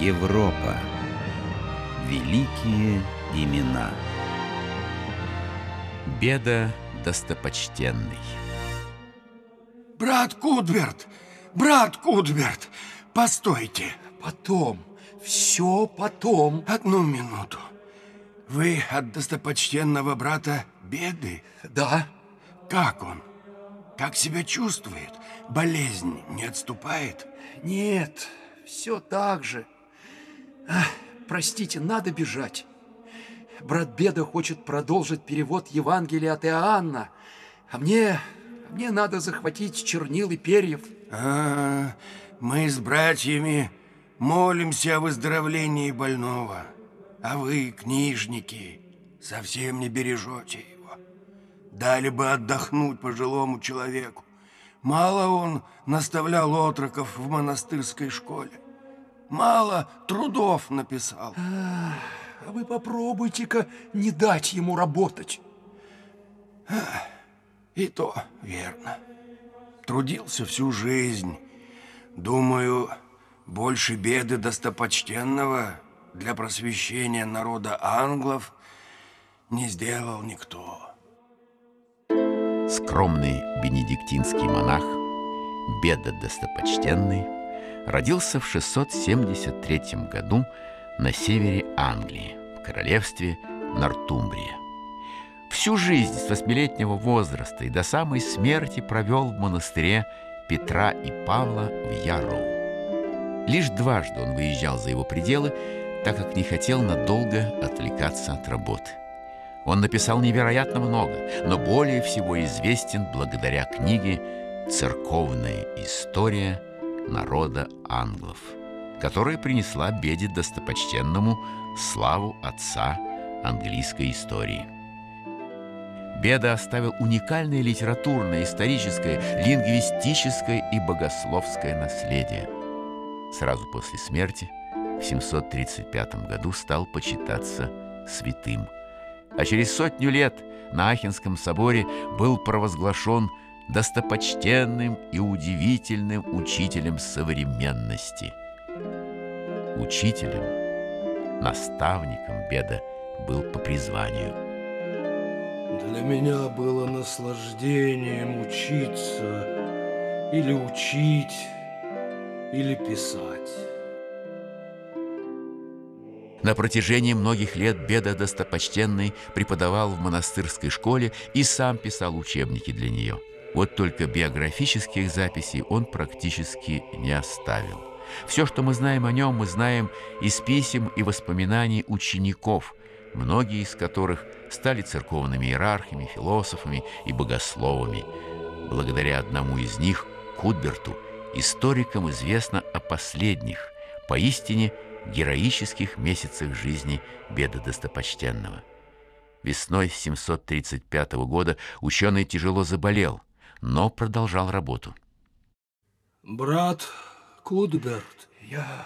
Европа. Великие имена. Беда достопочтенный. Брат Кудберт! Брат Кудберт! Постойте! Потом, все потом. Одну минуту. Вы от достопочтенного брата Беды? Да. Как он? Как себя чувствует? Болезнь не отступает? Нет, все так же. Ах, простите, надо бежать. Брат Беда хочет продолжить перевод Евангелия от Иоанна, а мне, мне надо захватить чернил и перьев. А, мы с братьями молимся о выздоровлении больного, а вы, книжники, совсем не бережете его. Дали бы отдохнуть пожилому человеку. Мало он наставлял отроков в монастырской школе. Мало трудов написал. А, вы попробуйте-ка не дать ему работать. И то верно. Трудился всю жизнь. Думаю, больше беды достопочтенного для просвещения народа англов не сделал никто. Скромный бенедиктинский монах, Беда достопочтенный, родился в 673 году на севере Англии, в королевстве Нортумбрия. Всю жизнь с восьмилетнего возраста и до самой смерти провел в монастыре Петра и Павла в Яроу. Лишь дважды он выезжал за его пределы, так как не хотел надолго отвлекаться от работы. Он написал невероятно много, но более всего известен благодаря книге «Церковная история народа англов», которая принесла беде достопочтенному славу отца английской истории. Беда оставил уникальное литературное, историческое, лингвистическое и богословское наследие. Сразу после смерти в 735 году стал почитаться святым – а через сотню лет на Ахенском соборе был провозглашен достопочтенным и удивительным учителем современности. Учителем, наставником Беда был по призванию. Для меня было наслаждением учиться или учить, или писать. На протяжении многих лет Беда Достопочтенный преподавал в монастырской школе и сам писал учебники для нее. Вот только биографических записей он практически не оставил. Все, что мы знаем о нем, мы знаем из писем и воспоминаний учеников, многие из которых стали церковными иерархами, философами и богословами. Благодаря одному из них, Кудберту, историкам известно о последних, поистине – героических месяцах жизни Беда Достопочтенного. Весной 735 года ученый тяжело заболел, но продолжал работу. Брат Кудберт. Я,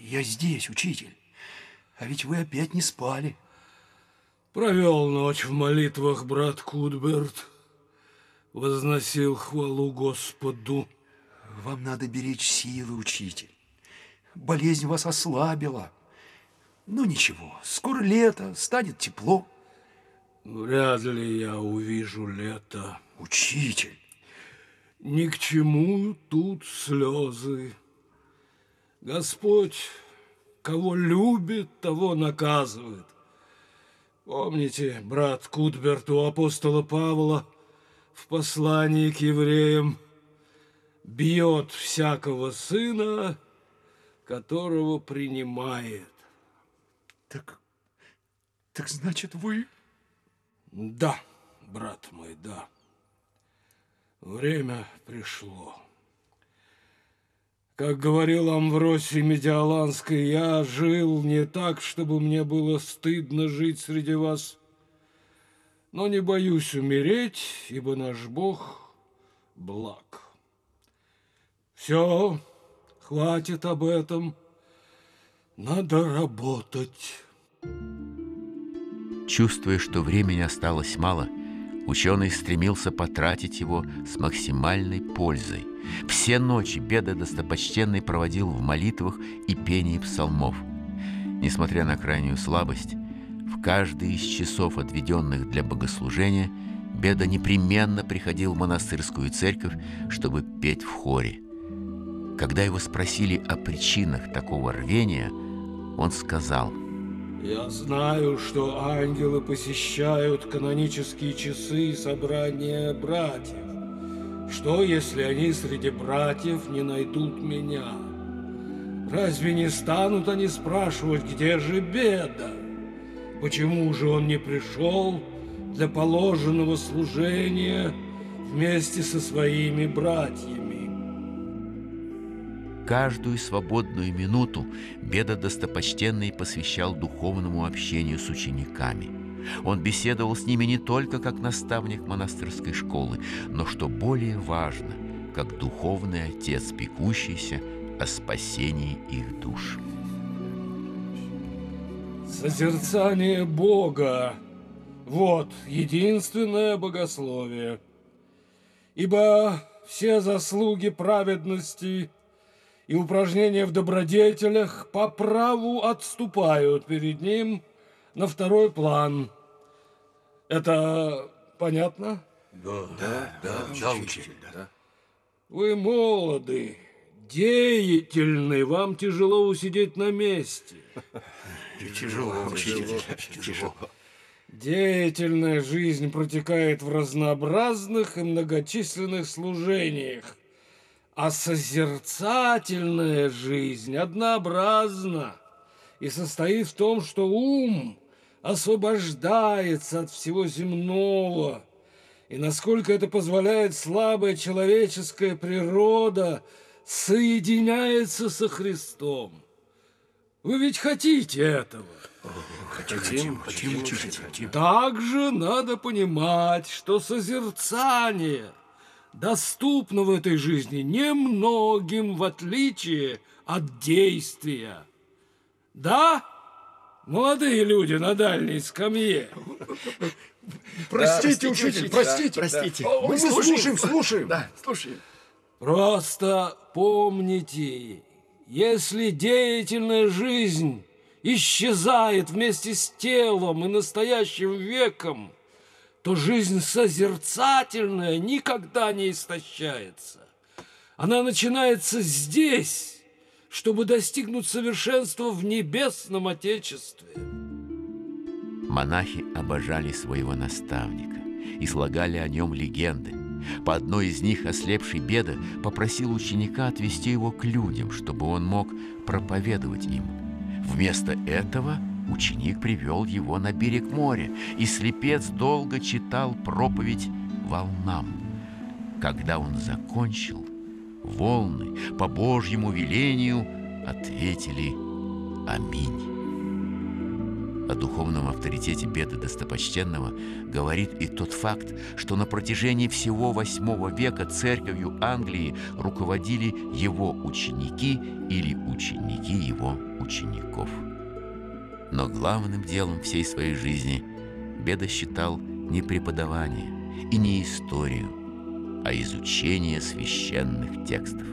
я здесь, учитель. А ведь вы опять не спали. Провел ночь в молитвах, брат Кудберт. Возносил хвалу Господу. Вам надо беречь силы, учитель. Болезнь вас ослабила. Ну ничего, скоро лето, станет тепло. Вряд ли я увижу лето. Учитель. Ни к чему тут слезы. Господь, кого любит, того наказывает. Помните, брат Кутберт у апостола Павла в послании к евреям бьет всякого сына которого принимает. Так, так значит, вы... Да, брат мой, да. Время пришло. Как говорил Амвросий Медиаланский, я жил не так, чтобы мне было стыдно жить среди вас, но не боюсь умереть, ибо наш Бог благ. Все, Хватит об этом. Надо работать. Чувствуя, что времени осталось мало, Ученый стремился потратить его с максимальной пользой. Все ночи беда достопочтенный проводил в молитвах и пении псалмов. Несмотря на крайнюю слабость, в каждый из часов, отведенных для богослужения, Беда непременно приходил в монастырскую церковь, чтобы петь в хоре. Когда его спросили о причинах такого рвения, он сказал – я знаю, что ангелы посещают канонические часы собрания братьев. Что, если они среди братьев не найдут меня? Разве не станут они спрашивать, где же беда? Почему же он не пришел для положенного служения вместе со своими братьями? Каждую свободную минуту Беда Достопочтенный посвящал духовному общению с учениками. Он беседовал с ними не только как наставник монастырской школы, но, что более важно, как духовный отец, пекущийся о спасении их душ. Созерцание Бога – вот единственное богословие. Ибо все заслуги праведности – и упражнения в добродетелях по праву отступают перед ним на второй план. Это понятно? Да, да, да, да учитель, да. Вы молоды, деятельны, вам тяжело усидеть на месте. Тяжело, учитель, тяжело. Деятельная жизнь протекает в разнообразных и многочисленных служениях а созерцательная жизнь однообразна и состоит в том, что ум освобождается от всего земного, и насколько это позволяет слабая человеческая природа соединяется со Христом. Вы ведь хотите этого? Хотим, хотим, хотим, хотим. Также надо понимать, что созерцание – доступно в этой жизни немногим, в отличие от действия. Да, молодые люди на дальней скамье? Простите, учитель, простите. Простите. Да. Мы слушаем, слушаем. Да, слушаем. Просто помните, если деятельная жизнь исчезает вместе с телом и настоящим веком, то жизнь созерцательная никогда не истощается. Она начинается здесь, чтобы достигнуть совершенства в небесном Отечестве. Монахи обожали своего наставника и слагали о нем легенды. По одной из них ослепший Беда попросил ученика отвести его к людям, чтобы он мог проповедовать им. Вместо этого – Ученик привел его на берег моря, и слепец долго читал проповедь волнам. Когда он закончил, волны по Божьему велению ответили «Аминь». О духовном авторитете Беда Достопочтенного говорит и тот факт, что на протяжении всего восьмого века церковью Англии руководили его ученики или ученики его учеников. Но главным делом всей своей жизни Беда считал не преподавание и не историю, а изучение священных текстов.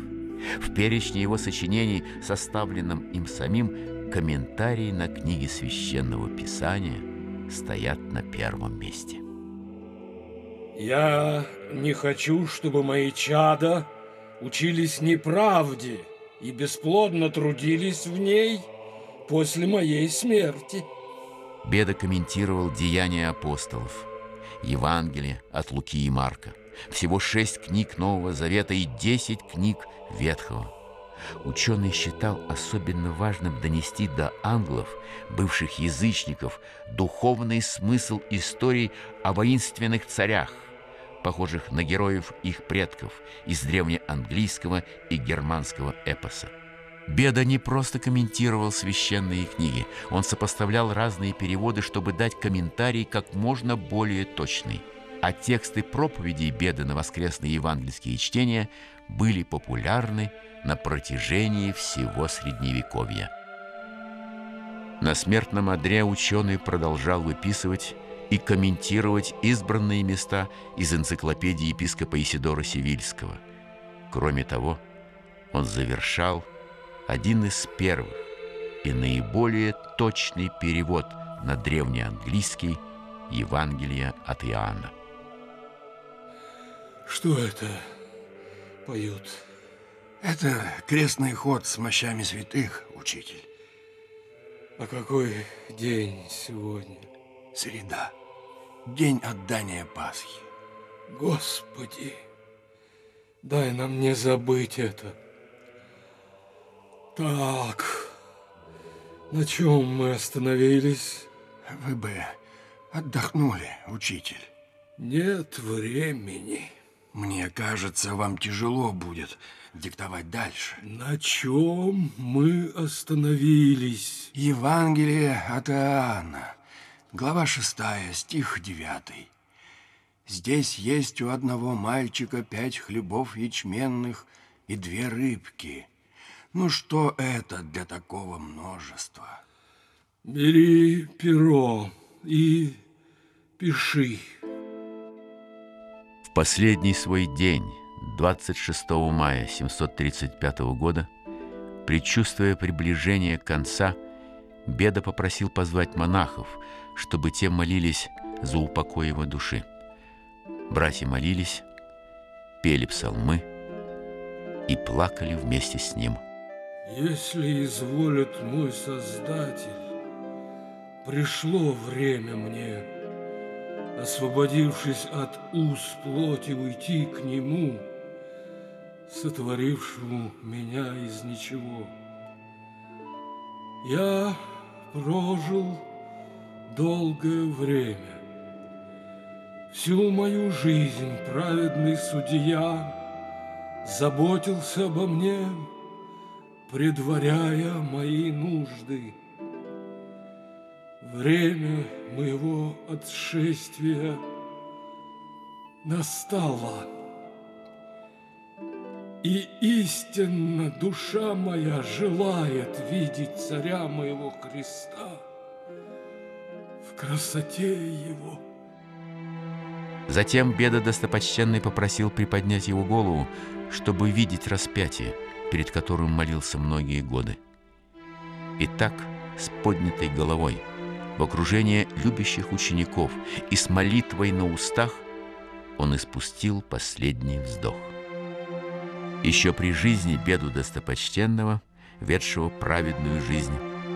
В перечне его сочинений, составленном им самим, комментарии на книги священного писания стоят на первом месте. Я не хочу, чтобы мои чада учились неправде и бесплодно трудились в ней – после моей смерти. Беда комментировал деяния апостолов, Евангелие от Луки и Марка, всего шесть книг Нового Завета и десять книг Ветхого. Ученый считал особенно важным донести до англов, бывших язычников, духовный смысл историй о воинственных царях, похожих на героев их предков из древнеанглийского и германского эпоса. Беда не просто комментировал священные книги, он сопоставлял разные переводы, чтобы дать комментарий как можно более точный. А тексты проповедей Беда на воскресные евангельские чтения были популярны на протяжении всего Средневековья. На смертном одре ученый продолжал выписывать и комментировать избранные места из энциклопедии епископа Исидора Сивильского. Кроме того, он завершал один из первых и наиболее точный перевод на древнеанглийский Евангелия от Иоанна. Что это поют? Это крестный ход с мощами святых, учитель. А какой день сегодня? Среда. День отдания Пасхи. Господи, дай нам не забыть это. Так, на чем мы остановились? Вы бы отдохнули, учитель. Нет времени. Мне кажется, вам тяжело будет диктовать дальше. На чем мы остановились? Евангелие от Иоанна, глава 6, стих 9. Здесь есть у одного мальчика пять хлебов ячменных и две рыбки. Ну что это для такого множества? Бери перо и пиши. В последний свой день, 26 мая 735 года, предчувствуя приближение конца, Беда попросил позвать монахов, чтобы те молились за упокой его души. Братья молились, пели псалмы и плакали вместе с ним. Если изволит мой Создатель, пришло время мне, освободившись от уз плоти, уйти к Нему, сотворившему меня из ничего. Я прожил долгое время. Всю мою жизнь праведный судья заботился обо мне, предваряя мои нужды. Время моего отшествия настало. И истинно душа моя желает видеть царя моего Христа в красоте его. Затем Беда достопочтенный попросил приподнять его голову, чтобы видеть распятие, перед которым молился многие годы. И так, с поднятой головой, в окружении любящих учеников и с молитвой на устах, он испустил последний вздох. Еще при жизни беду достопочтенного, ведшего праведную жизнь,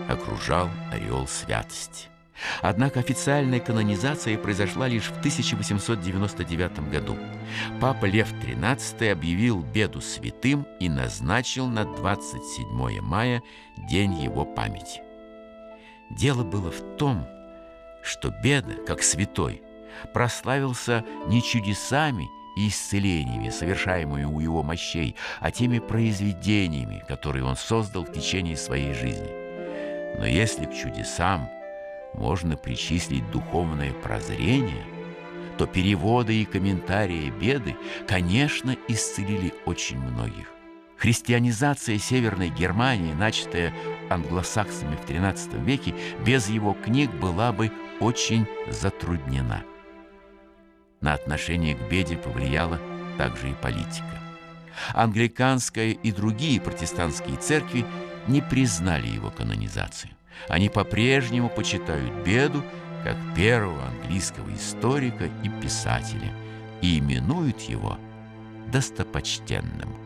окружал ореол святости. Однако официальная канонизация произошла лишь в 1899 году. Папа Лев XIII объявил беду святым и назначил на 27 мая день его памяти. Дело было в том, что беда, как святой, прославился не чудесами и исцелениями, совершаемыми у его мощей, а теми произведениями, которые он создал в течение своей жизни. Но если к чудесам можно причислить духовное прозрение, то переводы и комментарии беды, конечно, исцелили очень многих. Христианизация Северной Германии, начатая англосаксами в XIII веке, без его книг была бы очень затруднена. На отношение к беде повлияла также и политика. Англиканская и другие протестантские церкви не признали его канонизацию. Они по-прежнему почитают беду как первого английского историка и писателя и именуют его достопочтенным.